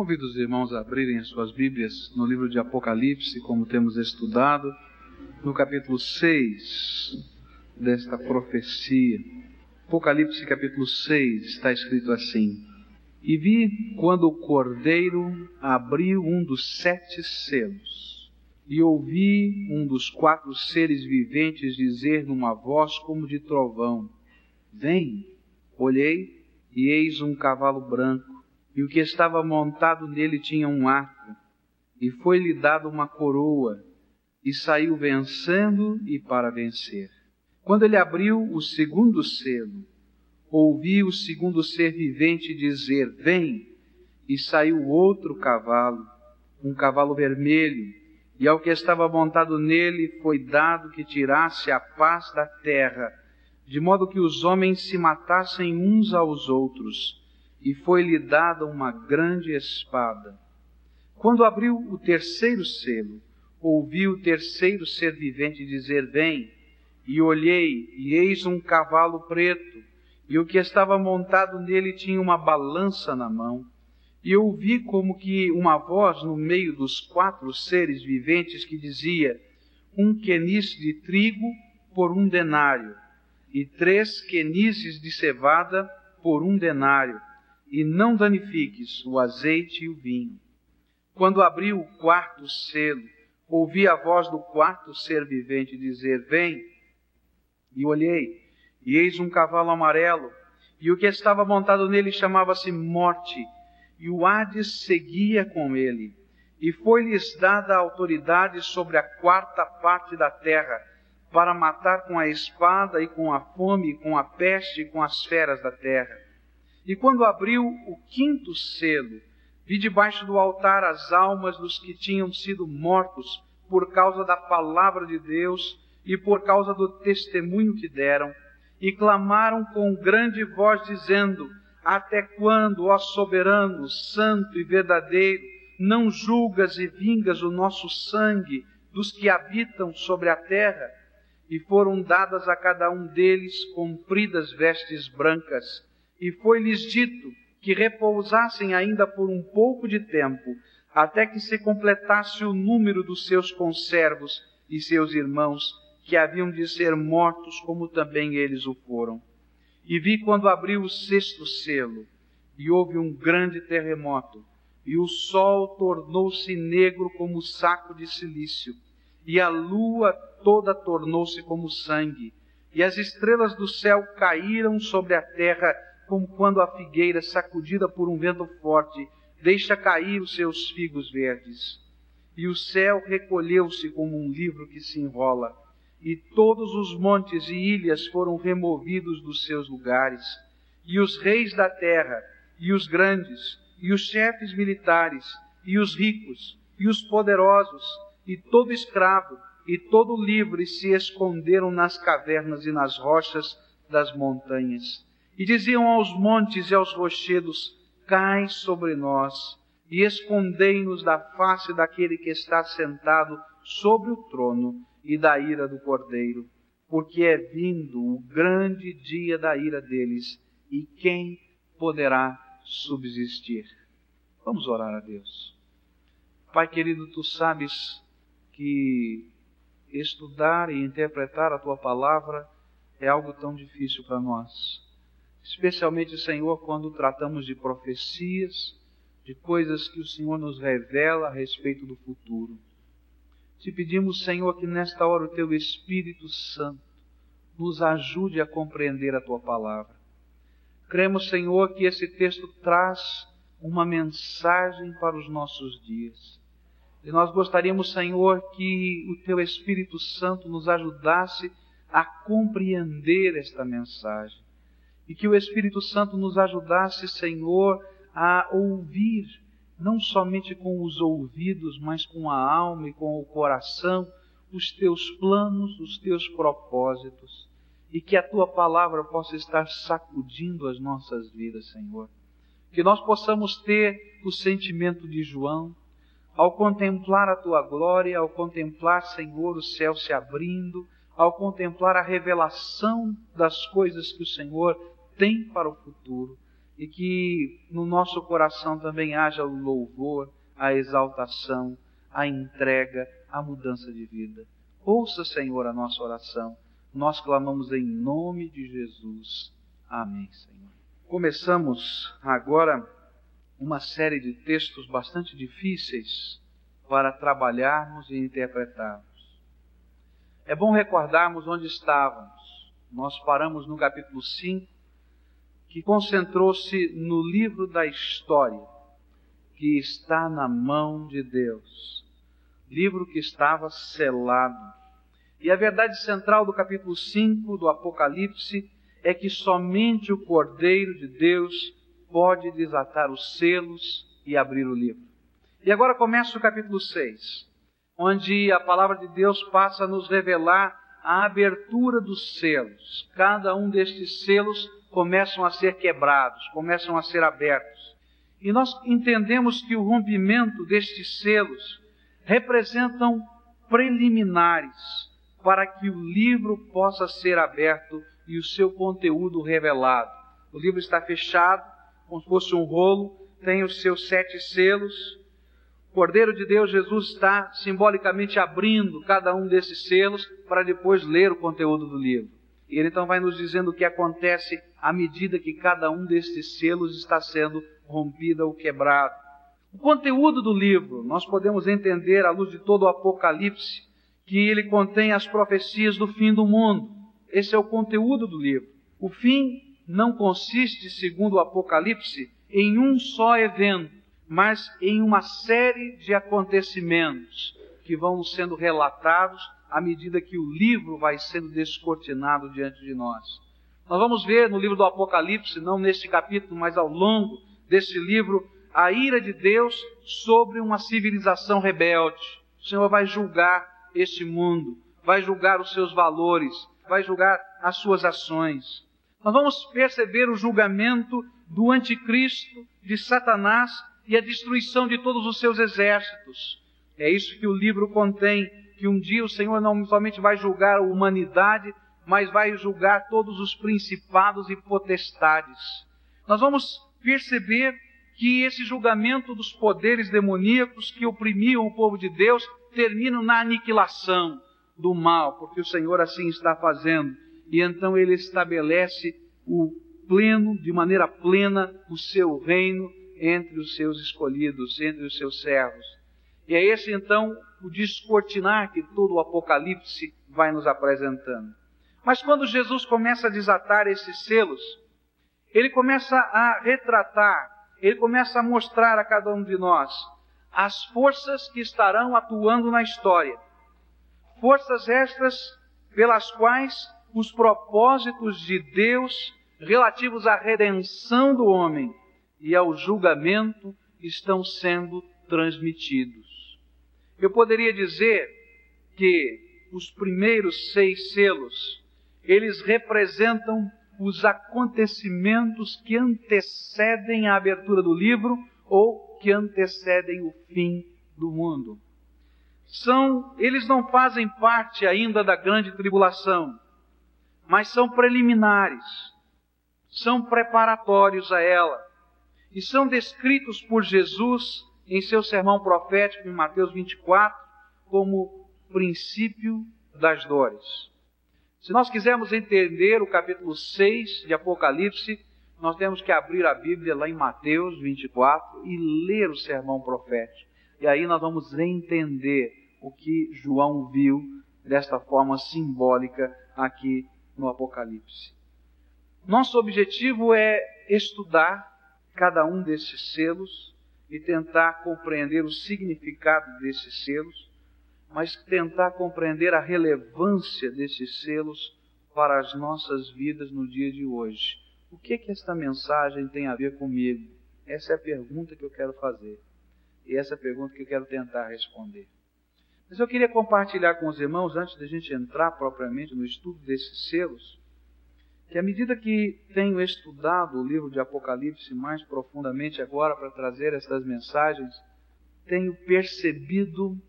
Convido os irmãos a abrirem as suas Bíblias no livro de Apocalipse, como temos estudado, no capítulo 6 desta profecia. Apocalipse capítulo 6 está escrito assim: E vi quando o cordeiro abriu um dos sete selos, e ouvi um dos quatro seres viventes dizer numa voz como de trovão: Vem! Olhei, e eis um cavalo branco e o que estava montado nele tinha um arco, e foi-lhe dada uma coroa, e saiu vencendo e para vencer. Quando ele abriu o segundo selo, ouvi o segundo ser vivente dizer: Vem! E saiu outro cavalo, um cavalo vermelho, e ao que estava montado nele foi dado que tirasse a paz da terra, de modo que os homens se matassem uns aos outros e foi-lhe dada uma grande espada. Quando abriu o terceiro selo, ouvi o terceiro ser vivente dizer: Vem. E olhei, e eis um cavalo preto, e o que estava montado nele tinha uma balança na mão. E ouvi como que uma voz no meio dos quatro seres viventes que dizia: Um quenice de trigo por um denário, e três quenices de cevada por um denário e não danifiques o azeite e o vinho. Quando abri o quarto selo, ouvi a voz do quarto ser vivente dizer: Vem. E olhei, e eis um cavalo amarelo, e o que estava montado nele chamava-se Morte, e o Hades seguia com ele. E foi-lhes dada a autoridade sobre a quarta parte da terra, para matar com a espada e com a fome, e com a peste e com as feras da terra e quando abriu o quinto selo, vi debaixo do altar as almas dos que tinham sido mortos por causa da palavra de Deus e por causa do testemunho que deram, e clamaram com grande voz, dizendo: Até quando, ó soberano, santo e verdadeiro, não julgas e vingas o nosso sangue dos que habitam sobre a terra? E foram dadas a cada um deles compridas vestes brancas e foi-lhes dito que repousassem ainda por um pouco de tempo, até que se completasse o número dos seus conservos e seus irmãos, que haviam de ser mortos como também eles o foram. E vi quando abriu o sexto selo, e houve um grande terremoto, e o sol tornou-se negro como saco de silício, e a lua toda tornou-se como sangue, e as estrelas do céu caíram sobre a terra como quando a figueira, sacudida por um vento forte, deixa cair os seus figos verdes. E o céu recolheu-se como um livro que se enrola, e todos os montes e ilhas foram removidos dos seus lugares, e os reis da terra, e os grandes, e os chefes militares, e os ricos, e os poderosos, e todo escravo, e todo livre se esconderam nas cavernas e nas rochas das montanhas e diziam aos montes e aos rochedos: Cai sobre nós e escondei-nos da face daquele que está sentado sobre o trono e da ira do cordeiro, porque é vindo o grande dia da ira deles, e quem poderá subsistir? Vamos orar a Deus. Pai querido, tu sabes que estudar e interpretar a tua palavra é algo tão difícil para nós especialmente, Senhor, quando tratamos de profecias, de coisas que o Senhor nos revela a respeito do futuro. Te pedimos, Senhor, que nesta hora o Teu Espírito Santo nos ajude a compreender a Tua palavra. Cremos, Senhor, que esse texto traz uma mensagem para os nossos dias. E nós gostaríamos, Senhor, que o Teu Espírito Santo nos ajudasse a compreender esta mensagem e que o Espírito Santo nos ajudasse, Senhor, a ouvir, não somente com os ouvidos, mas com a alma e com o coração, os teus planos, os teus propósitos, e que a tua palavra possa estar sacudindo as nossas vidas, Senhor. Que nós possamos ter o sentimento de João, ao contemplar a tua glória, ao contemplar, Senhor, o céu se abrindo, ao contemplar a revelação das coisas que o Senhor tem para o futuro e que no nosso coração também haja o louvor, a exaltação, a entrega, a mudança de vida. Ouça, Senhor, a nossa oração. Nós clamamos em nome de Jesus. Amém, Senhor. Começamos agora uma série de textos bastante difíceis para trabalharmos e interpretarmos. É bom recordarmos onde estávamos. Nós paramos no capítulo 5, que concentrou-se no livro da história, que está na mão de Deus. Livro que estava selado. E a verdade central do capítulo 5 do Apocalipse é que somente o Cordeiro de Deus pode desatar os selos e abrir o livro. E agora começa o capítulo 6, onde a palavra de Deus passa a nos revelar a abertura dos selos. Cada um destes selos começam a ser quebrados, começam a ser abertos. E nós entendemos que o rompimento destes selos representam preliminares para que o livro possa ser aberto e o seu conteúdo revelado. O livro está fechado, como se fosse um rolo, tem os seus sete selos. O Cordeiro de Deus, Jesus, está simbolicamente abrindo cada um desses selos para depois ler o conteúdo do livro. E ele então vai nos dizendo o que acontece à medida que cada um destes selos está sendo rompido ou quebrado. O conteúdo do livro, nós podemos entender à luz de todo o Apocalipse, que ele contém as profecias do fim do mundo. Esse é o conteúdo do livro. O fim não consiste, segundo o Apocalipse, em um só evento, mas em uma série de acontecimentos que vão sendo relatados à medida que o livro vai sendo descortinado diante de nós. Nós vamos ver no livro do Apocalipse, não neste capítulo, mas ao longo desse livro, a ira de Deus sobre uma civilização rebelde. O Senhor vai julgar este mundo, vai julgar os seus valores, vai julgar as suas ações. Nós vamos perceber o julgamento do anticristo, de Satanás e a destruição de todos os seus exércitos. É isso que o livro contém que um dia o Senhor não somente vai julgar a humanidade, mas vai julgar todos os principados e potestades. Nós vamos perceber que esse julgamento dos poderes demoníacos que oprimiam o povo de Deus termina na aniquilação do mal, porque o Senhor assim está fazendo. E então ele estabelece o pleno, de maneira plena, o seu reino entre os seus escolhidos, entre os seus servos. E é esse então o descortinar que todo o Apocalipse vai nos apresentando. Mas quando Jesus começa a desatar esses selos, ele começa a retratar, ele começa a mostrar a cada um de nós as forças que estarão atuando na história. Forças estas pelas quais os propósitos de Deus relativos à redenção do homem e ao julgamento estão sendo transmitidos. Eu poderia dizer que os primeiros seis selos, eles representam os acontecimentos que antecedem a abertura do livro ou que antecedem o fim do mundo. São, eles não fazem parte ainda da grande tribulação, mas são preliminares, são preparatórios a ela e são descritos por Jesus em seu sermão profético em Mateus 24 como princípio das dores. Se nós quisermos entender o capítulo 6 de Apocalipse, nós temos que abrir a Bíblia lá em Mateus 24 e ler o sermão profético. E aí nós vamos entender o que João viu desta forma simbólica aqui no Apocalipse. Nosso objetivo é estudar cada um desses selos e tentar compreender o significado desses selos, mas tentar compreender a relevância desses selos para as nossas vidas no dia de hoje. O que que esta mensagem tem a ver comigo? Essa é a pergunta que eu quero fazer. E essa é a pergunta que eu quero tentar responder. Mas eu queria compartilhar com os irmãos, antes da gente entrar propriamente no estudo desses selos, que à medida que tenho estudado o livro de Apocalipse mais profundamente agora para trazer estas mensagens, tenho percebido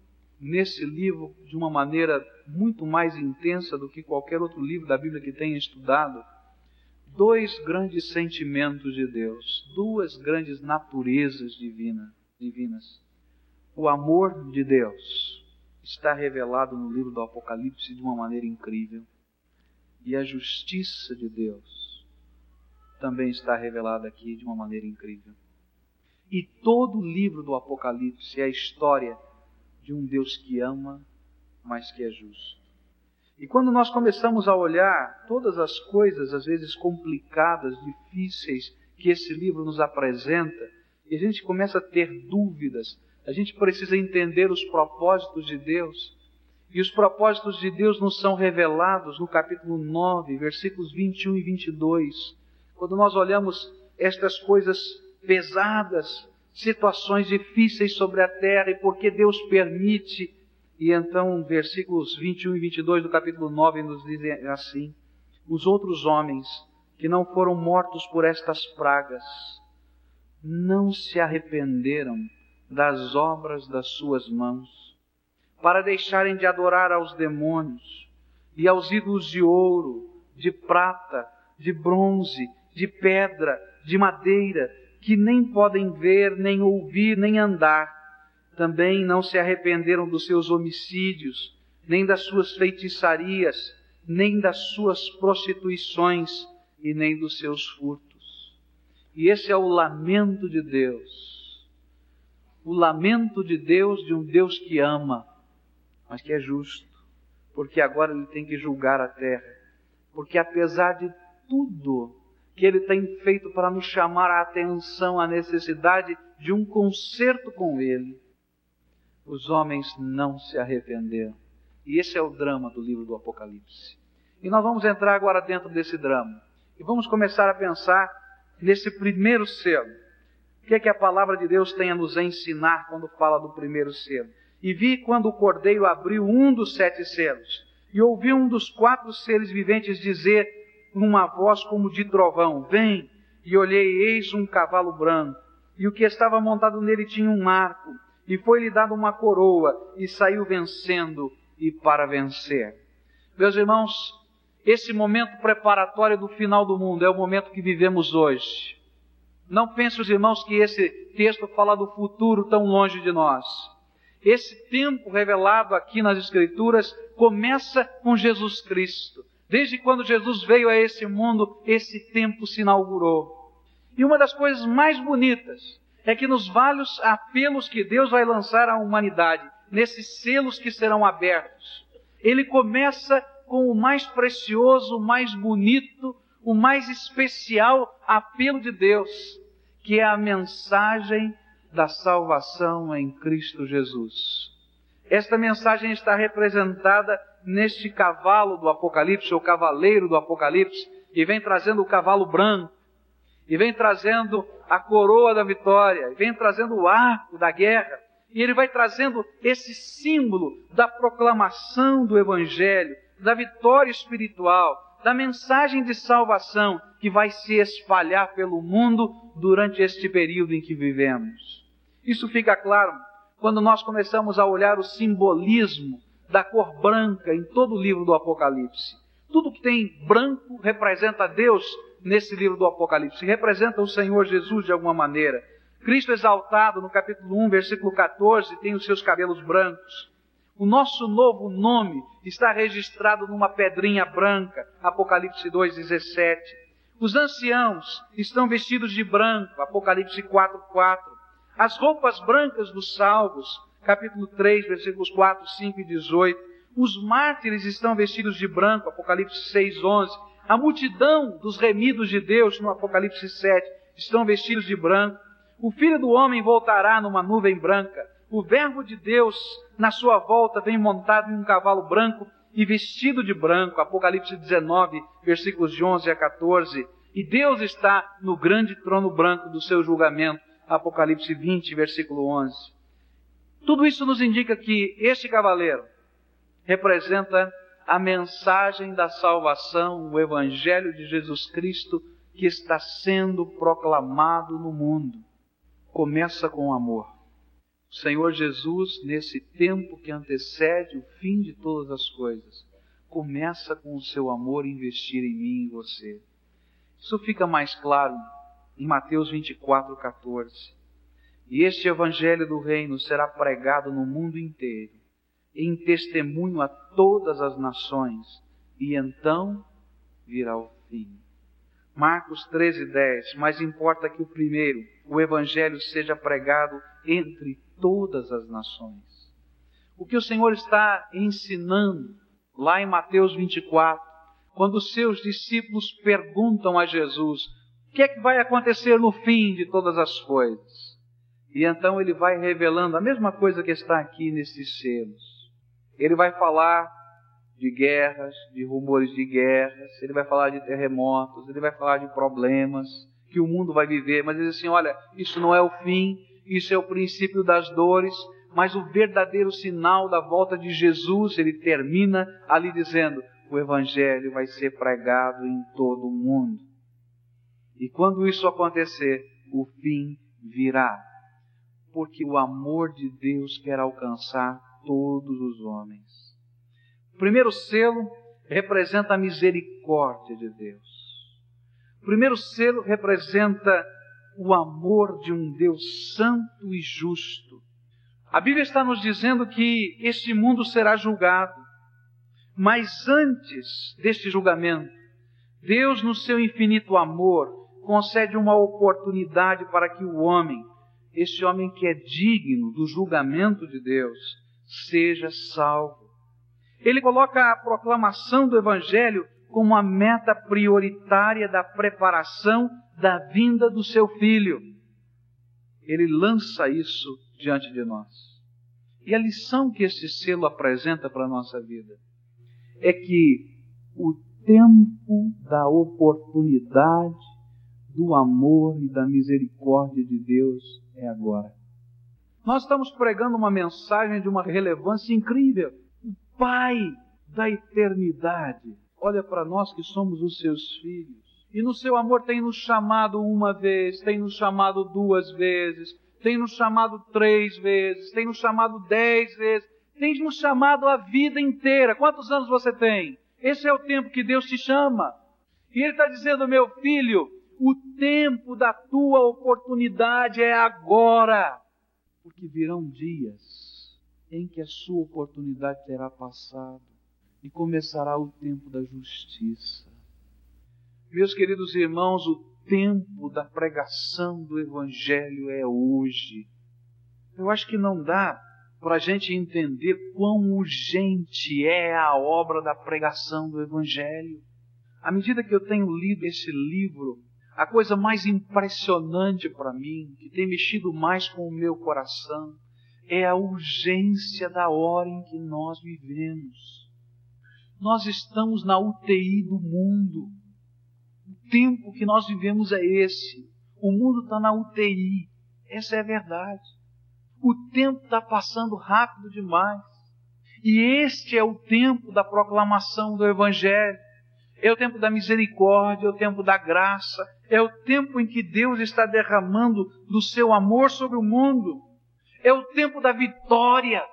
nesse livro de uma maneira muito mais intensa do que qualquer outro livro da Bíblia que tenha estudado, dois grandes sentimentos de Deus, duas grandes naturezas divina, divinas. O amor de Deus está revelado no livro do Apocalipse de uma maneira incrível. E a justiça de Deus também está revelada aqui de uma maneira incrível. E todo o livro do Apocalipse é a história de um Deus que ama, mas que é justo. E quando nós começamos a olhar todas as coisas, às vezes complicadas, difíceis, que esse livro nos apresenta, e a gente começa a ter dúvidas, a gente precisa entender os propósitos de Deus. E os propósitos de Deus nos são revelados no capítulo 9, versículos 21 e 22. Quando nós olhamos estas coisas pesadas, situações difíceis sobre a terra e porque Deus permite. E então, versículos 21 e 22 do capítulo 9 nos dizem assim: Os outros homens que não foram mortos por estas pragas não se arrependeram das obras das suas mãos, para deixarem de adorar aos demônios e aos ídolos de ouro, de prata, de bronze, de pedra, de madeira, que nem podem ver, nem ouvir, nem andar também não se arrependeram dos seus homicídios, nem das suas feitiçarias, nem das suas prostituições e nem dos seus furtos. E esse é o lamento de Deus. O lamento de Deus de um Deus que ama, mas que é justo, porque agora ele tem que julgar a terra. Porque apesar de tudo que ele tem feito para nos chamar a atenção à necessidade de um conserto com ele, os homens não se arrependeram. E esse é o drama do livro do Apocalipse. E nós vamos entrar agora dentro desse drama. E vamos começar a pensar nesse primeiro selo. O que é que a palavra de Deus tem a nos ensinar quando fala do primeiro selo? E vi quando o cordeiro abriu um dos sete selos, e ouvi um dos quatro seres viventes dizer, numa voz como de trovão: Vem! E olhei, eis um cavalo branco, e o que estava montado nele tinha um arco e foi-lhe dada uma coroa, e saiu vencendo e para vencer. Meus irmãos, esse momento preparatório do final do mundo é o momento que vivemos hoje. Não pense, os irmãos, que esse texto fala do futuro tão longe de nós. Esse tempo revelado aqui nas Escrituras começa com Jesus Cristo. Desde quando Jesus veio a esse mundo, esse tempo se inaugurou. E uma das coisas mais bonitas é que nos vários apelos que Deus vai lançar à humanidade, nesses selos que serão abertos, ele começa com o mais precioso, o mais bonito, o mais especial apelo de Deus, que é a mensagem da salvação em Cristo Jesus. Esta mensagem está representada neste cavalo do Apocalipse, ou cavaleiro do Apocalipse, que vem trazendo o cavalo branco, e vem trazendo a coroa da vitória, vem trazendo o arco da guerra, e ele vai trazendo esse símbolo da proclamação do Evangelho, da vitória espiritual, da mensagem de salvação que vai se espalhar pelo mundo durante este período em que vivemos. Isso fica claro quando nós começamos a olhar o simbolismo da cor branca em todo o livro do Apocalipse. Tudo que tem branco representa Deus nesse livro do Apocalipse. Representa o Senhor Jesus de alguma maneira. Cristo exaltado no capítulo 1, versículo 14, tem os seus cabelos brancos. O nosso novo nome está registrado numa pedrinha branca, Apocalipse 2, 17. Os anciãos estão vestidos de branco, Apocalipse 4, 4. As roupas brancas dos salvos, capítulo 3, versículos 4, 5 e 18. Os mártires estão vestidos de branco, Apocalipse 6, 11. A multidão dos remidos de Deus, no Apocalipse 7, estão vestidos de branco. O filho do homem voltará numa nuvem branca. O Verbo de Deus, na sua volta, vem montado em um cavalo branco e vestido de branco. Apocalipse 19, versículos de 11 a 14. E Deus está no grande trono branco do seu julgamento. Apocalipse 20, versículo 11. Tudo isso nos indica que este cavaleiro representa a mensagem da salvação, o Evangelho de Jesus Cristo que está sendo proclamado no mundo. Começa com amor. O Senhor Jesus, nesse tempo que antecede o fim de todas as coisas, começa com o seu amor investir em mim e você. Isso fica mais claro em Mateus 24, 14. E este evangelho do reino será pregado no mundo inteiro, em testemunho a todas as nações, e então virá o fim. Marcos 13, 10. Mas importa que o primeiro, o evangelho, seja pregado entre todas as nações. O que o Senhor está ensinando lá em Mateus 24, quando os seus discípulos perguntam a Jesus: o que é que vai acontecer no fim de todas as coisas? E então ele vai revelando a mesma coisa que está aqui nesses selos. Ele vai falar de guerras, de rumores de guerras, ele vai falar de terremotos, ele vai falar de problemas que o mundo vai viver, mas ele diz assim: olha, isso não é o fim, isso é o princípio das dores, mas o verdadeiro sinal da volta de Jesus, ele termina ali dizendo: o Evangelho vai ser pregado em todo o mundo. E quando isso acontecer, o fim virá, porque o amor de Deus quer alcançar todos os homens. O primeiro selo representa a misericórdia de Deus. O primeiro selo representa o amor de um Deus santo e justo. A Bíblia está nos dizendo que este mundo será julgado. Mas antes deste julgamento, Deus, no seu infinito amor, concede uma oportunidade para que o homem, este homem que é digno do julgamento de Deus, seja salvo. Ele coloca a proclamação do Evangelho como a meta prioritária da preparação da vinda do seu filho. Ele lança isso diante de nós. E a lição que este selo apresenta para a nossa vida é que o tempo da oportunidade, do amor e da misericórdia de Deus é agora. Nós estamos pregando uma mensagem de uma relevância incrível. O Pai da eternidade olha para nós que somos os seus filhos e no seu amor tem nos chamado uma vez, tem nos chamado duas vezes, tem nos chamado três vezes, tem nos chamado dez vezes, tem nos chamado a vida inteira. Quantos anos você tem? Esse é o tempo que Deus te chama. E Ele está dizendo, meu filho, o tempo da tua oportunidade é agora. Porque virão dias em que a sua oportunidade terá passado e começará o tempo da justiça. Meus queridos irmãos, o tempo da pregação do Evangelho é hoje. Eu acho que não dá para a gente entender quão urgente é a obra da pregação do Evangelho. À medida que eu tenho lido esse livro, a coisa mais impressionante para mim, que tem mexido mais com o meu coração, é a urgência da hora em que nós vivemos. Nós estamos na UTI do mundo tempo que nós vivemos é esse. O mundo está na UTI. Essa é a verdade. O tempo está passando rápido demais. E este é o tempo da proclamação do Evangelho. É o tempo da misericórdia, é o tempo da graça, é o tempo em que Deus está derramando do seu amor sobre o mundo. É o tempo da vitória.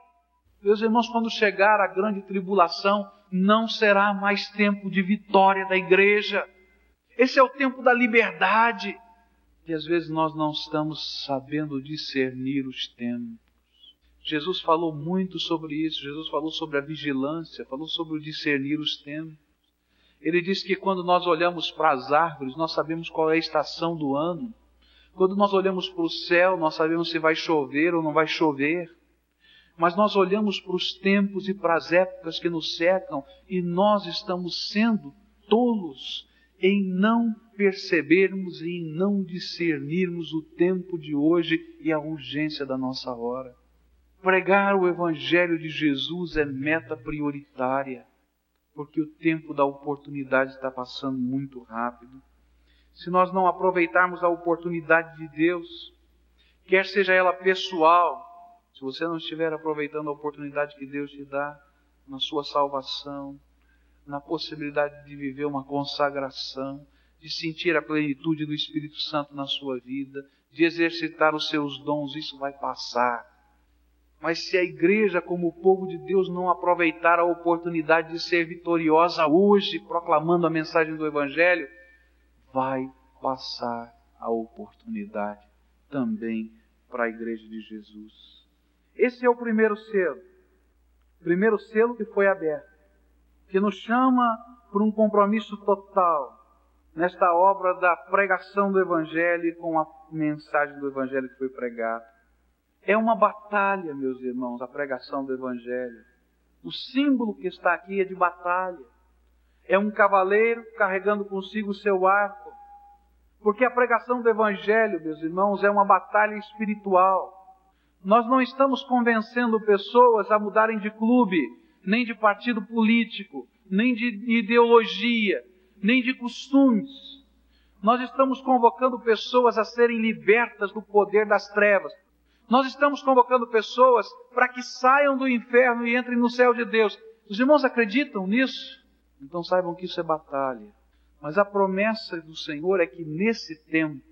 Meus irmãos, quando chegar a grande tribulação, não será mais tempo de vitória da igreja esse é o tempo da liberdade. E às vezes nós não estamos sabendo discernir os tempos. Jesus falou muito sobre isso. Jesus falou sobre a vigilância, falou sobre o discernir os tempos. Ele disse que quando nós olhamos para as árvores, nós sabemos qual é a estação do ano. Quando nós olhamos para o céu, nós sabemos se vai chover ou não vai chover. Mas nós olhamos para os tempos e para as épocas que nos cercam e nós estamos sendo tolos em não percebermos e em não discernirmos o tempo de hoje e a urgência da nossa hora. Pregar o Evangelho de Jesus é meta prioritária, porque o tempo da oportunidade está passando muito rápido. Se nós não aproveitarmos a oportunidade de Deus, quer seja ela pessoal, se você não estiver aproveitando a oportunidade que Deus te dá na sua salvação, na possibilidade de viver uma consagração, de sentir a plenitude do Espírito Santo na sua vida, de exercitar os seus dons, isso vai passar. Mas se a igreja, como o povo de Deus, não aproveitar a oportunidade de ser vitoriosa hoje, proclamando a mensagem do Evangelho, vai passar a oportunidade também para a igreja de Jesus. Esse é o primeiro selo. Primeiro selo que foi aberto, que nos chama por um compromisso total nesta obra da pregação do Evangelho com a mensagem do Evangelho que foi pregada. É uma batalha, meus irmãos, a pregação do Evangelho. O símbolo que está aqui é de batalha. É um cavaleiro carregando consigo o seu arco. Porque a pregação do Evangelho, meus irmãos, é uma batalha espiritual. Nós não estamos convencendo pessoas a mudarem de clube, nem de partido político, nem de ideologia, nem de costumes. Nós estamos convocando pessoas a serem libertas do poder das trevas. Nós estamos convocando pessoas para que saiam do inferno e entrem no céu de Deus. Os irmãos acreditam nisso? Então saibam que isso é batalha. Mas a promessa do Senhor é que nesse tempo,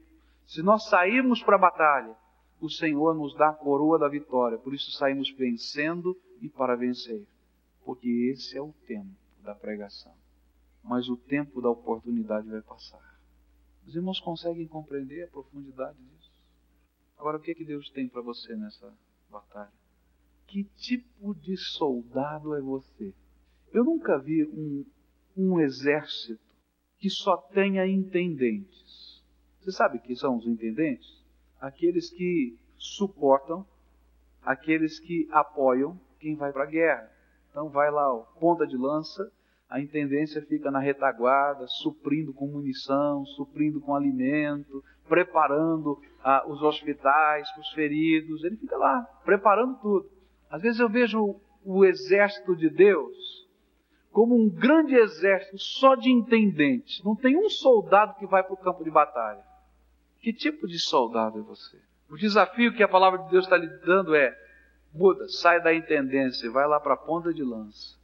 se nós sairmos para a batalha, o Senhor nos dá a coroa da vitória. Por isso saímos vencendo e para vencer. Porque esse é o tempo da pregação mas o tempo da oportunidade vai passar. Os irmãos conseguem compreender a profundidade disso? Agora, o que, é que Deus tem para você nessa batalha? Que tipo de soldado é você? Eu nunca vi um, um exército que só tenha intendentes. Você sabe quem são os intendentes? Aqueles que suportam, aqueles que apoiam quem vai para a guerra. Então vai lá, ó, ponta de lança, a intendência fica na retaguarda, suprindo com munição, suprindo com alimento, preparando ah, os hospitais os feridos. Ele fica lá, preparando tudo. Às vezes eu vejo o exército de Deus como um grande exército só de intendentes. Não tem um soldado que vai para o campo de batalha. Que tipo de soldado é você? O desafio que a palavra de Deus está lhe dando é: muda, sai da intendência, vai lá para a ponta de lança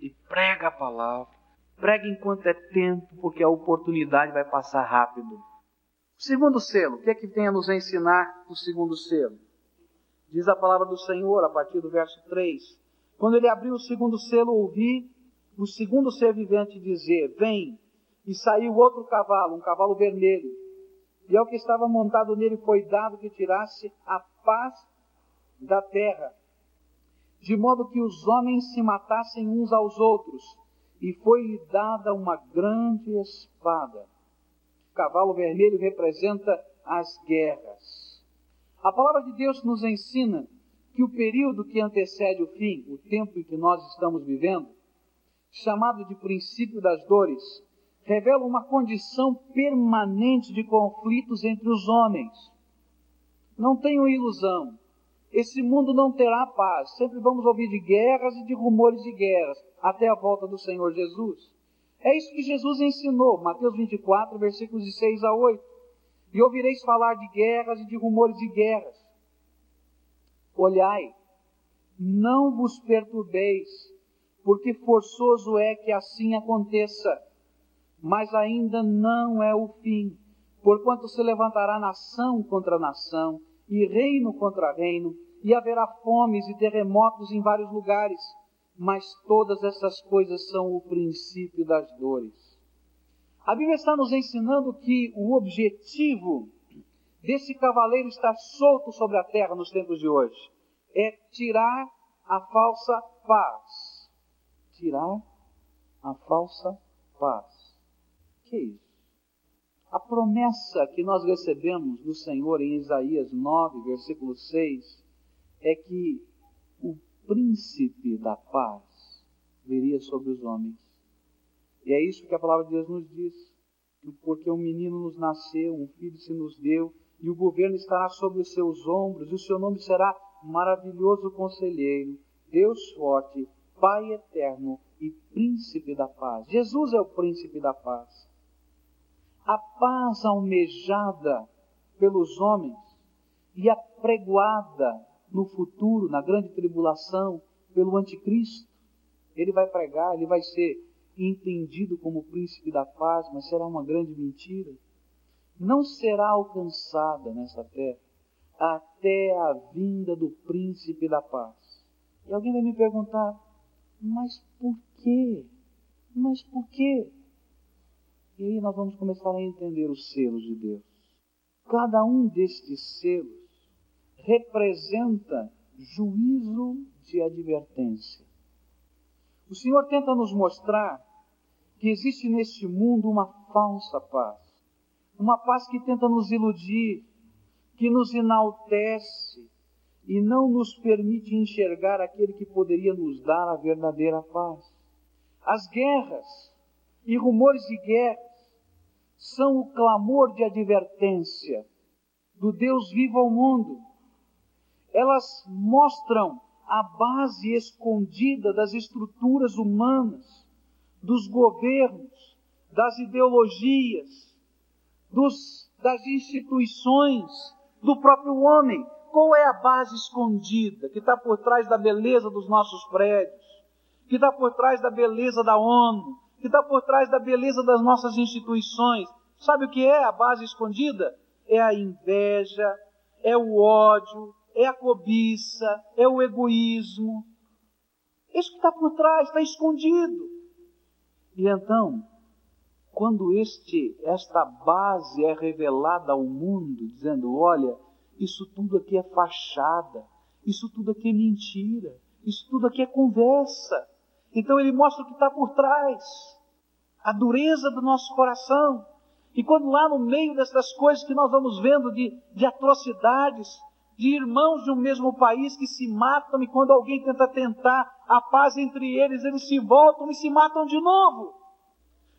e prega a palavra. Prega enquanto é tempo, porque a oportunidade vai passar rápido. O segundo selo, o que é que tem a nos ensinar o segundo selo? Diz a palavra do Senhor a partir do verso 3. Quando ele abriu o segundo selo, ouvi o segundo ser vivente dizer: Vem! E saiu outro cavalo, um cavalo vermelho. E ao que estava montado nele foi dado que tirasse a paz da terra de modo que os homens se matassem uns aos outros, e foi-lhe dada uma grande espada. O cavalo vermelho representa as guerras. A palavra de Deus nos ensina que o período que antecede o fim, o tempo em que nós estamos vivendo, chamado de princípio das dores, revela uma condição permanente de conflitos entre os homens. Não tenham ilusão esse mundo não terá paz. Sempre vamos ouvir de guerras e de rumores de guerras até a volta do Senhor Jesus. É isso que Jesus ensinou, Mateus 24, versículos de 6 a 8. E ouvireis falar de guerras e de rumores de guerras. Olhai, não vos perturbeis, porque forçoso é que assim aconteça, mas ainda não é o fim, porquanto se levantará nação contra nação e reino contra reino, e haverá fomes e terremotos em vários lugares, mas todas essas coisas são o princípio das dores. A Bíblia está nos ensinando que o objetivo desse cavaleiro estar solto sobre a terra nos tempos de hoje é tirar a falsa paz. Tirar a falsa paz. Que é isso? A promessa que nós recebemos do Senhor em Isaías 9, versículo 6, é que o príncipe da paz viria sobre os homens. E é isso que a palavra de Deus nos diz. Porque um menino nos nasceu, um filho se nos deu, e o governo estará sobre os seus ombros, e o seu nome será maravilhoso conselheiro, Deus forte, Pai eterno e príncipe da paz. Jesus é o príncipe da paz a paz almejada pelos homens e apregoada no futuro, na grande tribulação, pelo anticristo. Ele vai pregar, ele vai ser entendido como príncipe da paz, mas será uma grande mentira. Não será alcançada nessa terra até a vinda do príncipe da paz. E alguém vai me perguntar, mas por quê? Mas por quê? E aí nós vamos começar a entender os selos de Deus. Cada um destes selos representa juízo de advertência. O Senhor tenta nos mostrar que existe neste mundo uma falsa paz. Uma paz que tenta nos iludir, que nos enaltece e não nos permite enxergar aquele que poderia nos dar a verdadeira paz. As guerras e rumores de guerras são o clamor de advertência do Deus vivo ao mundo. Elas mostram a base escondida das estruturas humanas, dos governos, das ideologias, dos, das instituições, do próprio homem. Qual é a base escondida que está por trás da beleza dos nossos prédios, que está por trás da beleza da ONU, que está por trás da beleza das nossas instituições? Sabe o que é a base escondida? É a inveja, é o ódio, é a cobiça, é o egoísmo. Isso que está por trás, está escondido. E então, quando este, esta base é revelada ao mundo, dizendo: olha, isso tudo aqui é fachada, isso tudo aqui é mentira, isso tudo aqui é conversa. Então ele mostra o que está por trás, a dureza do nosso coração. E quando lá no meio dessas coisas que nós vamos vendo de, de atrocidades, de irmãos de um mesmo país que se matam e quando alguém tenta tentar a paz entre eles, eles se voltam e se matam de novo.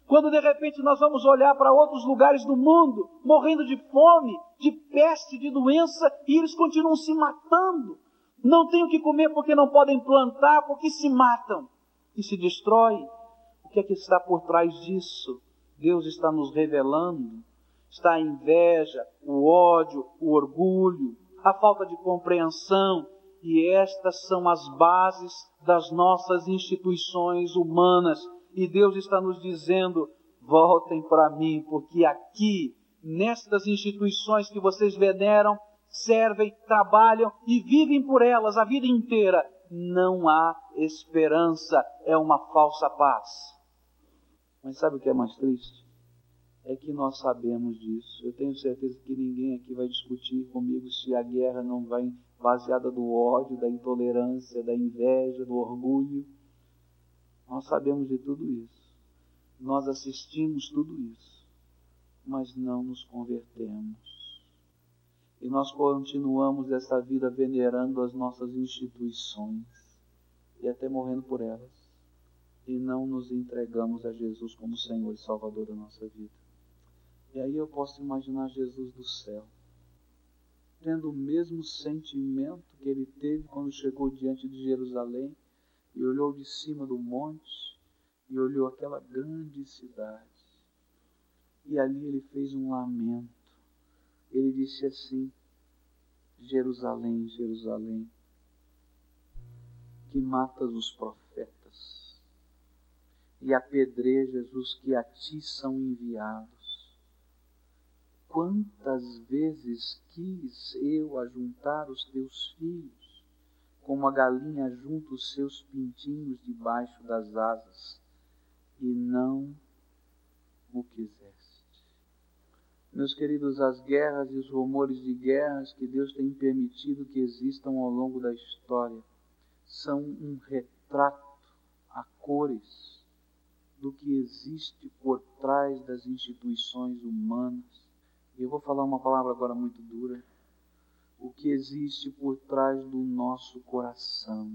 Quando de repente nós vamos olhar para outros lugares do mundo, morrendo de fome, de peste, de doença, e eles continuam se matando. Não têm o que comer porque não podem plantar, porque se matam e se destroem. O que é que está por trás disso? Deus está nos revelando. Está a inveja, o ódio, o orgulho, a falta de compreensão, e estas são as bases das nossas instituições humanas. E Deus está nos dizendo: voltem para mim, porque aqui, nestas instituições que vocês veneram, servem, trabalham e vivem por elas a vida inteira, não há esperança, é uma falsa paz. Mas sabe o que é mais triste? é que nós sabemos disso. Eu tenho certeza que ninguém aqui vai discutir comigo se a guerra não vai baseada do ódio, da intolerância, da inveja, do orgulho. Nós sabemos de tudo isso. Nós assistimos tudo isso, mas não nos convertemos. E nós continuamos essa vida venerando as nossas instituições e até morrendo por elas. E não nos entregamos a Jesus como Senhor e Salvador da nossa vida. E aí eu posso imaginar Jesus do céu, tendo o mesmo sentimento que ele teve quando chegou diante de Jerusalém e olhou de cima do monte e olhou aquela grande cidade. E ali ele fez um lamento. Ele disse assim: Jerusalém, Jerusalém, que matas os profetas e apedrejas os que a ti são enviados. Quantas vezes quis eu ajuntar os teus filhos, como a galinha junta os seus pintinhos debaixo das asas, e não o quiseste. Meus queridos, as guerras e os rumores de guerras que Deus tem permitido que existam ao longo da história são um retrato a cores do que existe por trás das instituições humanas eu vou falar uma palavra agora muito dura. O que existe por trás do nosso coração.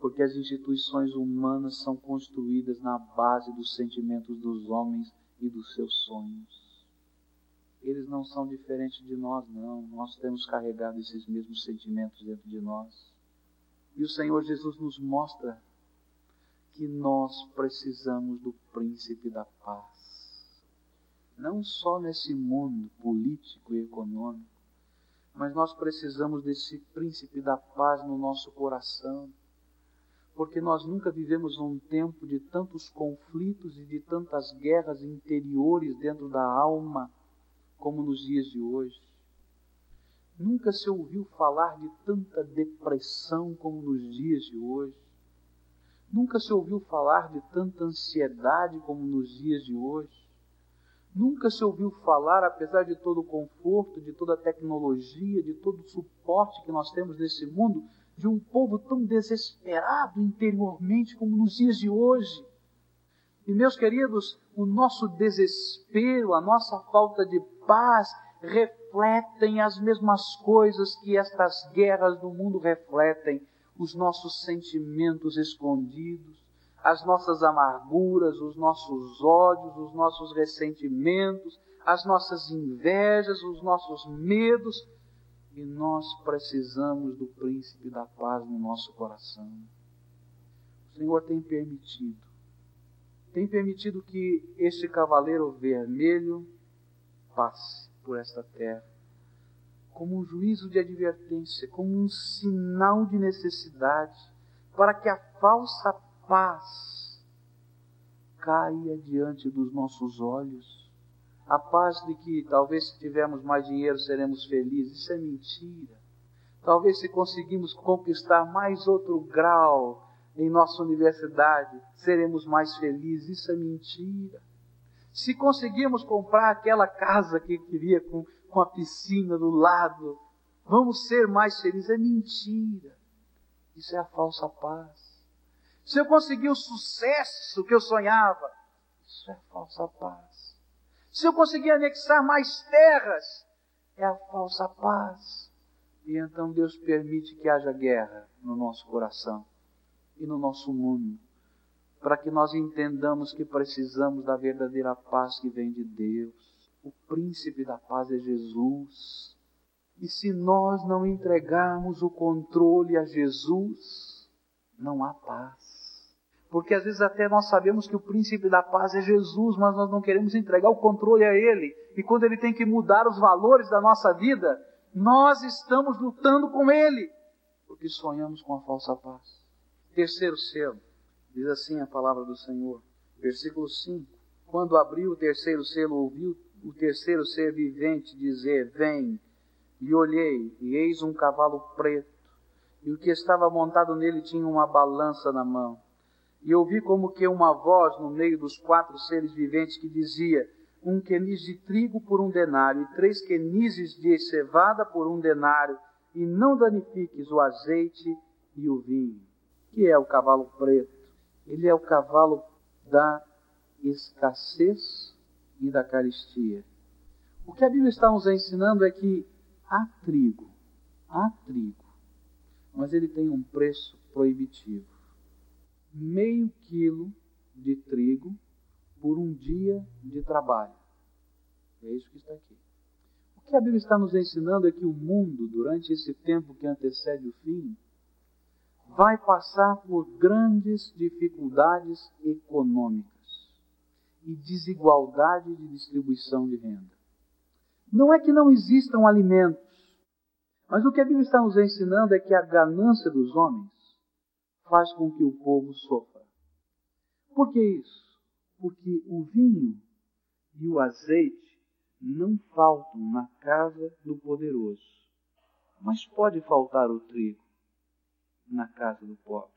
Porque as instituições humanas são construídas na base dos sentimentos dos homens e dos seus sonhos. Eles não são diferentes de nós, não. Nós temos carregado esses mesmos sentimentos dentro de nós. E o Senhor Jesus nos mostra que nós precisamos do príncipe da paz não só nesse mundo político e econômico, mas nós precisamos desse príncipe da paz no nosso coração, porque nós nunca vivemos um tempo de tantos conflitos e de tantas guerras interiores dentro da alma como nos dias de hoje. Nunca se ouviu falar de tanta depressão como nos dias de hoje. Nunca se ouviu falar de tanta ansiedade como nos dias de hoje. Nunca se ouviu falar, apesar de todo o conforto, de toda a tecnologia, de todo o suporte que nós temos nesse mundo, de um povo tão desesperado interiormente como nos dias de hoje. E meus queridos, o nosso desespero, a nossa falta de paz refletem as mesmas coisas que estas guerras do mundo refletem, os nossos sentimentos escondidos, as nossas amarguras, os nossos ódios, os nossos ressentimentos, as nossas invejas, os nossos medos. E nós precisamos do príncipe da paz no nosso coração. O Senhor tem permitido, tem permitido que este cavaleiro vermelho passe por esta terra como um juízo de advertência, como um sinal de necessidade, para que a falsa paz caia diante dos nossos olhos. A paz de que talvez se tivermos mais dinheiro seremos felizes, isso é mentira. Talvez se conseguimos conquistar mais outro grau em nossa universidade, seremos mais felizes, isso é mentira. Se conseguirmos comprar aquela casa que queria com, com a piscina do lado, vamos ser mais felizes, é mentira. Isso é a falsa paz se eu conseguir o sucesso que eu sonhava, isso é falsa paz. Se eu conseguir anexar mais terras, é a falsa paz. E então Deus permite que haja guerra no nosso coração e no nosso mundo, para que nós entendamos que precisamos da verdadeira paz que vem de Deus. O príncipe da paz é Jesus. E se nós não entregarmos o controle a Jesus, não há paz. Porque às vezes até nós sabemos que o príncipe da paz é Jesus, mas nós não queremos entregar o controle a Ele. E quando Ele tem que mudar os valores da nossa vida, nós estamos lutando com Ele, porque sonhamos com a falsa paz. Terceiro selo, diz assim a palavra do Senhor, versículo 5. Quando abriu o terceiro selo, ouviu o terceiro ser vivente dizer: Vem. E olhei, e eis um cavalo preto, e o que estava montado nele tinha uma balança na mão e ouvi como que uma voz no meio dos quatro seres viventes que dizia: Um queniz de trigo por um denário, e três quenizes de cevada por um denário, e não danifiques o azeite e o vinho. Que é o cavalo preto? Ele é o cavalo da escassez e da caristia. O que a Bíblia está nos ensinando é que há trigo, há trigo, mas ele tem um preço proibitivo meio quilo de trigo por um dia de trabalho. É isso que está aqui. O que a Bíblia está nos ensinando é que o mundo, durante esse tempo que antecede o fim, vai passar por grandes dificuldades econômicas e desigualdade de distribuição de renda. Não é que não existam alimentos, mas o que a Bíblia está nos ensinando é que a ganância dos homens faz com que o povo sofra. Por que isso? Porque o vinho e o azeite não faltam na casa do poderoso, mas pode faltar o trigo na casa do pobre.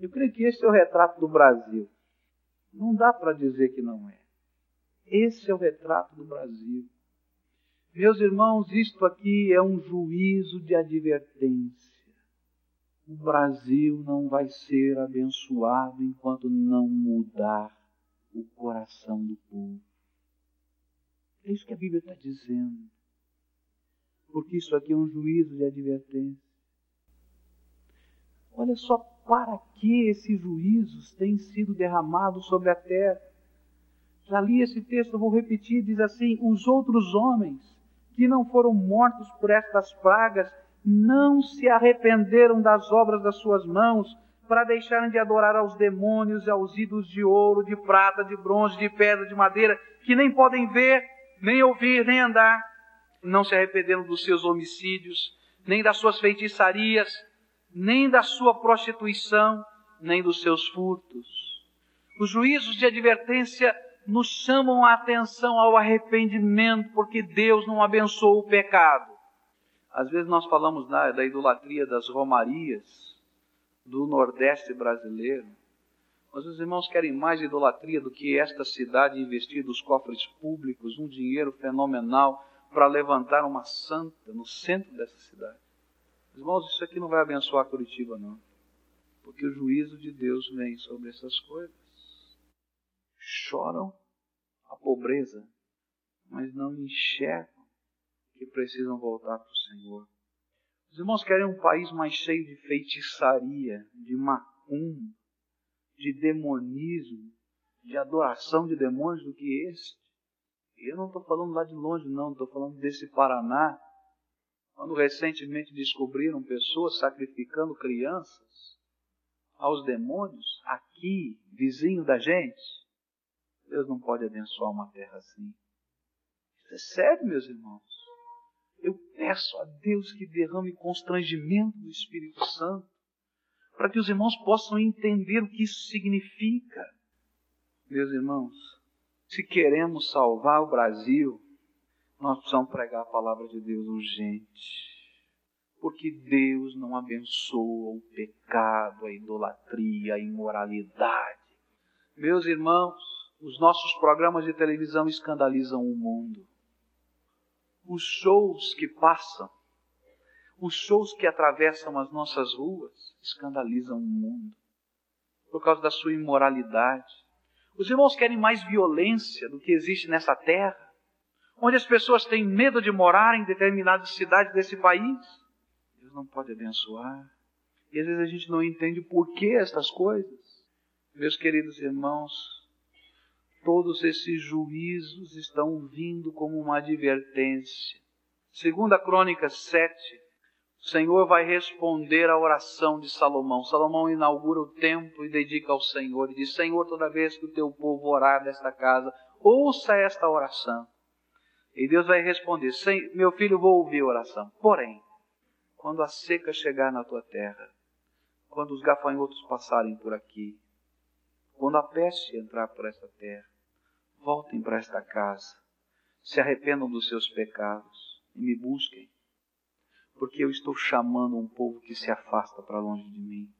Eu creio que esse é o retrato do Brasil. Não dá para dizer que não é. Esse é o retrato do Brasil. Meus irmãos, isto aqui é um juízo de advertência o Brasil não vai ser abençoado enquanto não mudar o coração do povo. É isso que a Bíblia está dizendo. Porque isso aqui é um juízo de advertência. Olha só para que esses juízos têm sido derramados sobre a terra. Já li esse texto, vou repetir, diz assim: os outros homens que não foram mortos por estas pragas não se arrependeram das obras das suas mãos, para deixarem de adorar aos demônios e aos ídolos de ouro, de prata, de bronze, de pedra, de madeira, que nem podem ver, nem ouvir, nem andar. Não se arrependeram dos seus homicídios, nem das suas feitiçarias, nem da sua prostituição, nem dos seus furtos. Os juízos de advertência nos chamam a atenção ao arrependimento, porque Deus não abençoou o pecado. Às vezes nós falamos da, da idolatria das romarias do Nordeste brasileiro. Mas os irmãos querem mais idolatria do que esta cidade investir dos cofres públicos um dinheiro fenomenal para levantar uma santa no centro dessa cidade. Irmãos, isso aqui não vai abençoar Curitiba, não. Porque o juízo de Deus vem sobre essas coisas. Choram a pobreza, mas não enxergam que precisam voltar para o Senhor. Os irmãos querem um país mais cheio de feitiçaria, de macumba, de demonismo, de adoração de demônios do que este. Eu não estou falando lá de longe, não, estou falando desse Paraná, quando recentemente descobriram pessoas sacrificando crianças aos demônios, aqui, vizinho da gente. Deus não pode abençoar uma terra assim. Isso é sério, meus irmãos. Eu peço a Deus que derrame constrangimento do Espírito Santo para que os irmãos possam entender o que isso significa. Meus irmãos, se queremos salvar o Brasil, nós precisamos pregar a palavra de Deus urgente. Porque Deus não abençoa o pecado, a idolatria, a imoralidade. Meus irmãos, os nossos programas de televisão escandalizam o mundo. Os shows que passam os shows que atravessam as nossas ruas escandalizam o mundo por causa da sua imoralidade. Os irmãos querem mais violência do que existe nessa terra, onde as pessoas têm medo de morar em determinadas cidades desse país. Deus não pode abençoar. E às vezes a gente não entende por que estas coisas. Meus queridos irmãos, todos esses juízos estão vindo como uma advertência. Segunda Crônica 7, o Senhor vai responder à oração de Salomão. Salomão inaugura o templo e dedica ao Senhor e diz: Senhor, toda vez que o teu povo orar nesta casa, ouça esta oração. E Deus vai responder: Meu filho, vou ouvir a oração. Porém, quando a seca chegar na tua terra, quando os gafanhotos passarem por aqui, quando a peste entrar por esta terra, voltem para esta casa, se arrependam dos seus pecados e me busquem porque eu estou chamando um povo que se afasta para longe de mim.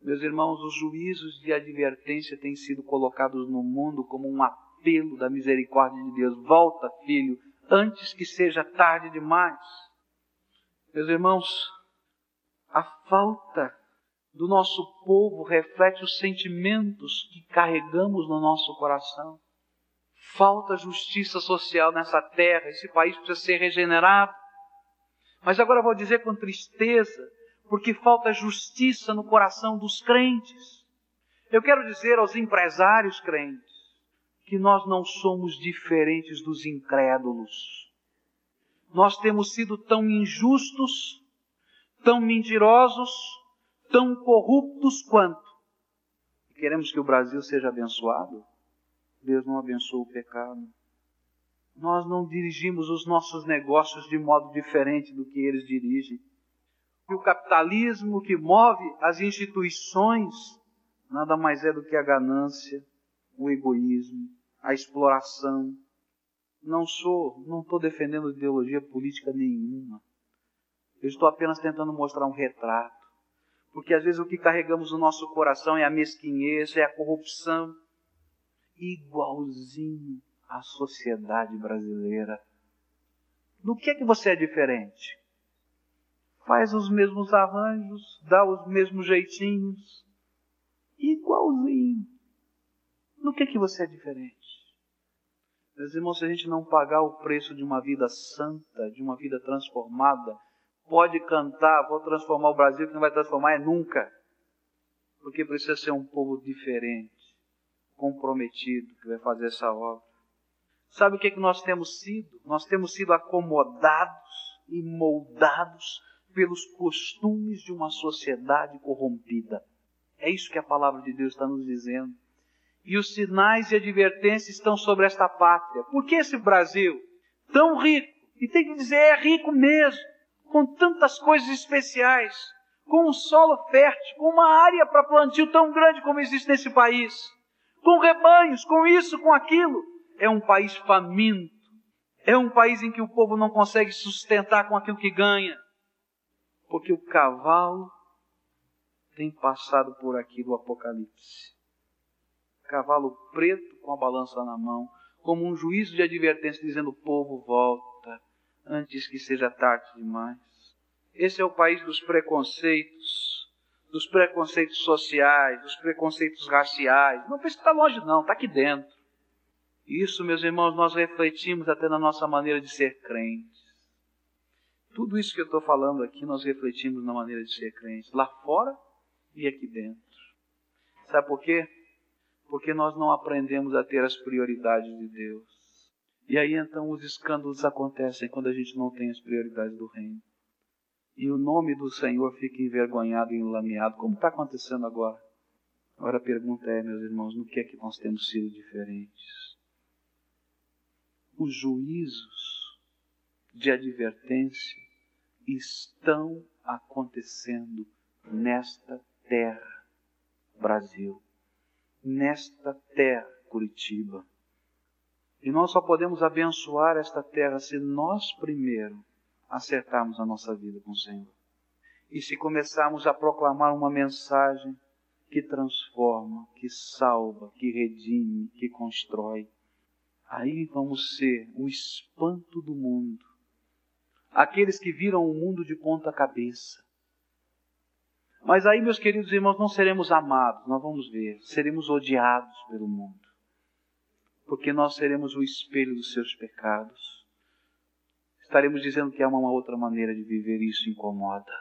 Meus irmãos, os juízos de advertência têm sido colocados no mundo como um apelo da misericórdia de Deus. Volta, filho, antes que seja tarde demais. Meus irmãos, a falta do nosso povo reflete os sentimentos que carregamos no nosso coração. Falta justiça social nessa terra, esse país precisa ser regenerado. Mas agora vou dizer com tristeza, porque falta justiça no coração dos crentes. Eu quero dizer aos empresários crentes que nós não somos diferentes dos incrédulos. Nós temos sido tão injustos, tão mentirosos, tão corruptos quanto. Queremos que o Brasil seja abençoado. Deus não abençoa o pecado nós não dirigimos os nossos negócios de modo diferente do que eles dirigem. E o capitalismo que move as instituições nada mais é do que a ganância, o egoísmo, a exploração. Não sou, não estou defendendo ideologia política nenhuma. Eu estou apenas tentando mostrar um retrato. Porque às vezes o que carregamos no nosso coração é a mesquinhez, é a corrupção. Igualzinho a sociedade brasileira. No que é que você é diferente? Faz os mesmos arranjos, dá os mesmos jeitinhos, igualzinho. No que é que você é diferente? Meus irmãos, se a gente não pagar o preço de uma vida santa, de uma vida transformada, pode cantar, vou transformar o Brasil, que não vai transformar é nunca. Porque precisa ser um povo diferente, comprometido, que vai fazer essa obra. Sabe o que, é que nós temos sido? Nós temos sido acomodados e moldados pelos costumes de uma sociedade corrompida. É isso que a palavra de Deus está nos dizendo. E os sinais e advertências estão sobre esta pátria. Por que esse Brasil, tão rico, e tem que dizer, é rico mesmo, com tantas coisas especiais, com um solo fértil, com uma área para plantio tão grande como existe nesse país, com rebanhos, com isso, com aquilo, é um país faminto, é um país em que o povo não consegue sustentar com aquilo que ganha, porque o cavalo tem passado por aqui do Apocalipse. Cavalo preto com a balança na mão, como um juízo de advertência, dizendo: povo volta antes que seja tarde demais. Esse é o país dos preconceitos, dos preconceitos sociais, dos preconceitos raciais. Não pense que está longe, não, está aqui dentro. Isso, meus irmãos, nós refletimos até na nossa maneira de ser crentes. Tudo isso que eu estou falando aqui, nós refletimos na maneira de ser crentes, lá fora e aqui dentro. Sabe por quê? Porque nós não aprendemos a ter as prioridades de Deus. E aí então os escândalos acontecem quando a gente não tem as prioridades do reino. E o nome do Senhor fica envergonhado e enlameado, como está acontecendo agora. Agora a pergunta é, meus irmãos, no que é que nós temos sido diferentes? Os juízos de advertência estão acontecendo nesta terra, Brasil, nesta terra, Curitiba. E nós só podemos abençoar esta terra se nós primeiro acertarmos a nossa vida com o Senhor. E se começarmos a proclamar uma mensagem que transforma, que salva, que redime, que constrói, aí vamos ser o espanto do mundo aqueles que viram o mundo de ponta cabeça. Mas aí, meus queridos irmãos, não seremos amados, nós vamos ver, seremos odiados pelo mundo, porque nós seremos o espelho dos seus pecados. Estaremos dizendo que há uma outra maneira de viver e isso incomoda.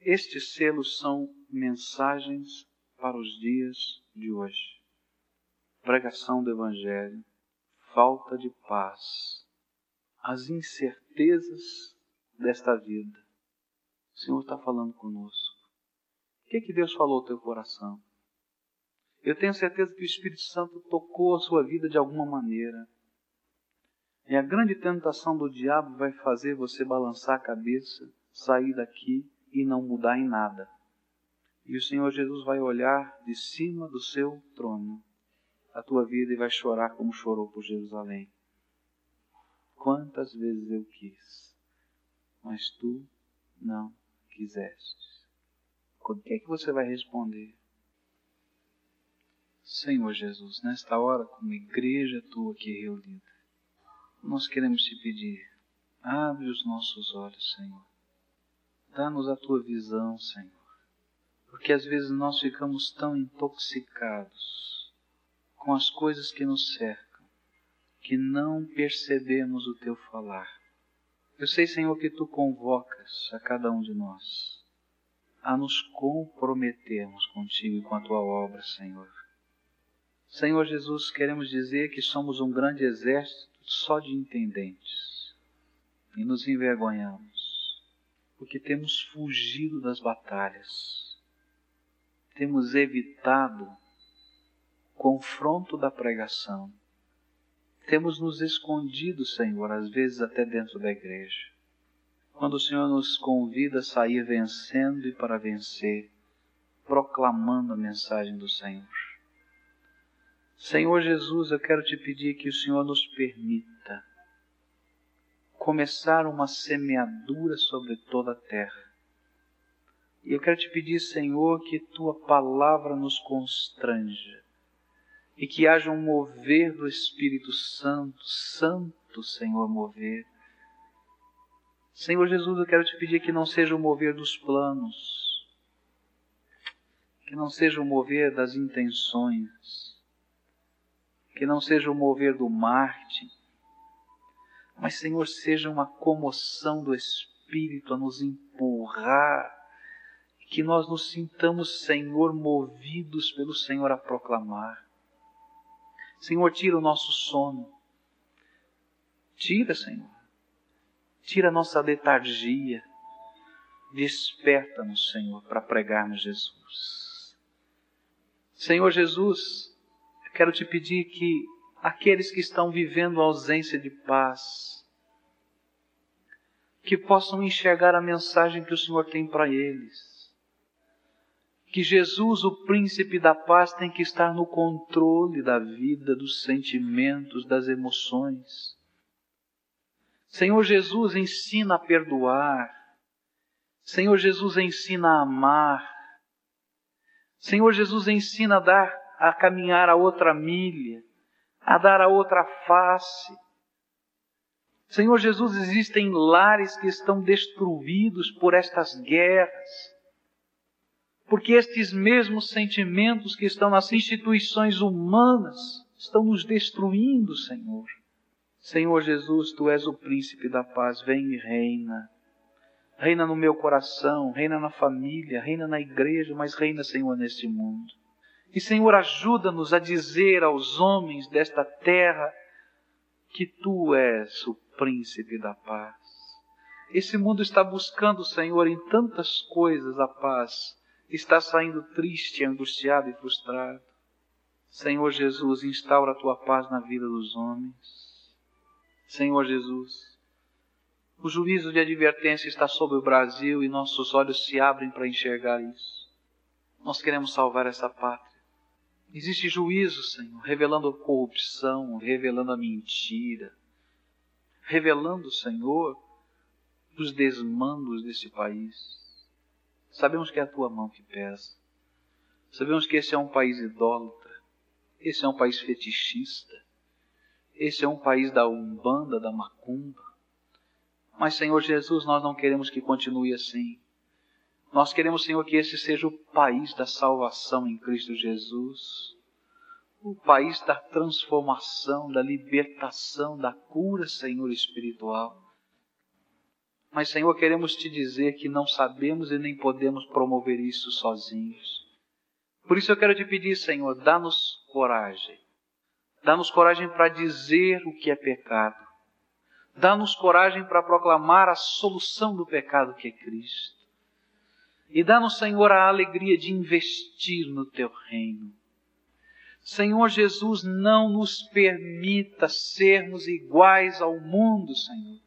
Estes selos são mensagens para os dias de hoje. Pregação do Evangelho, falta de paz, as incertezas desta vida. O Senhor está falando conosco. O que, é que Deus falou ao teu coração? Eu tenho certeza que o Espírito Santo tocou a sua vida de alguma maneira. E a grande tentação do diabo vai fazer você balançar a cabeça, sair daqui e não mudar em nada. E o Senhor Jesus vai olhar de cima do seu trono a tua vida e vai chorar como chorou por Jerusalém quantas vezes eu quis, mas tu não quiseste. O que é que você vai responder? Senhor Jesus, nesta hora, como igreja tua aqui reunida, nós queremos te pedir, abre os nossos olhos, Senhor. Dá-nos a tua visão, Senhor. Porque às vezes nós ficamos tão intoxicados com as coisas que nos cercam que não percebemos o teu falar. Eu sei, Senhor, que tu convocas a cada um de nós a nos comprometermos contigo e com a tua obra, Senhor. Senhor Jesus, queremos dizer que somos um grande exército só de intendentes e nos envergonhamos porque temos fugido das batalhas, temos evitado o confronto da pregação temos nos escondido, Senhor, às vezes até dentro da igreja. Quando o Senhor nos convida a sair vencendo e para vencer, proclamando a mensagem do Senhor. Senhor Jesus, eu quero te pedir que o Senhor nos permita começar uma semeadura sobre toda a terra. E eu quero te pedir, Senhor, que tua palavra nos constranja e que haja um mover do Espírito Santo, Santo Senhor, mover. Senhor Jesus, eu quero te pedir que não seja o mover dos planos, que não seja o mover das intenções, que não seja o mover do marketing, mas, Senhor, seja uma comoção do Espírito a nos empurrar, que nós nos sintamos, Senhor, movidos pelo Senhor a proclamar. Senhor, tira o nosso sono. Tira, Senhor. Tira a nossa letargia. Desperta-nos, Senhor, para pregarmos Jesus. Senhor Jesus, quero te pedir que aqueles que estão vivendo a ausência de paz, que possam enxergar a mensagem que o Senhor tem para eles que Jesus, o príncipe da paz, tem que estar no controle da vida, dos sentimentos, das emoções. Senhor Jesus ensina a perdoar. Senhor Jesus ensina a amar. Senhor Jesus ensina a dar a caminhar a outra milha, a dar a outra face. Senhor Jesus, existem lares que estão destruídos por estas guerras, porque estes mesmos sentimentos que estão nas instituições humanas estão nos destruindo, Senhor. Senhor Jesus, tu és o príncipe da paz, vem e reina. Reina no meu coração, reina na família, reina na igreja, mas reina, Senhor, neste mundo. E, Senhor, ajuda-nos a dizer aos homens desta terra que tu és o príncipe da paz. Esse mundo está buscando, Senhor, em tantas coisas a paz, está saindo triste, angustiado e frustrado. Senhor Jesus, instaura a tua paz na vida dos homens. Senhor Jesus, o juízo de advertência está sobre o Brasil e nossos olhos se abrem para enxergar isso. Nós queremos salvar essa pátria. Existe juízo, Senhor, revelando a corrupção, revelando a mentira, revelando, Senhor, os desmandos desse país. Sabemos que é a tua mão que pesa. Sabemos que esse é um país idólatra. Esse é um país fetichista. Esse é um país da umbanda, da macumba. Mas, Senhor Jesus, nós não queremos que continue assim. Nós queremos, Senhor, que esse seja o país da salvação em Cristo Jesus, o país da transformação, da libertação, da cura, Senhor, espiritual. Mas, Senhor, queremos te dizer que não sabemos e nem podemos promover isso sozinhos. Por isso eu quero te pedir, Senhor, dá-nos coragem. Dá-nos coragem para dizer o que é pecado. Dá-nos coragem para proclamar a solução do pecado que é Cristo. E dá-nos, Senhor, a alegria de investir no teu reino. Senhor Jesus, não nos permita sermos iguais ao mundo, Senhor.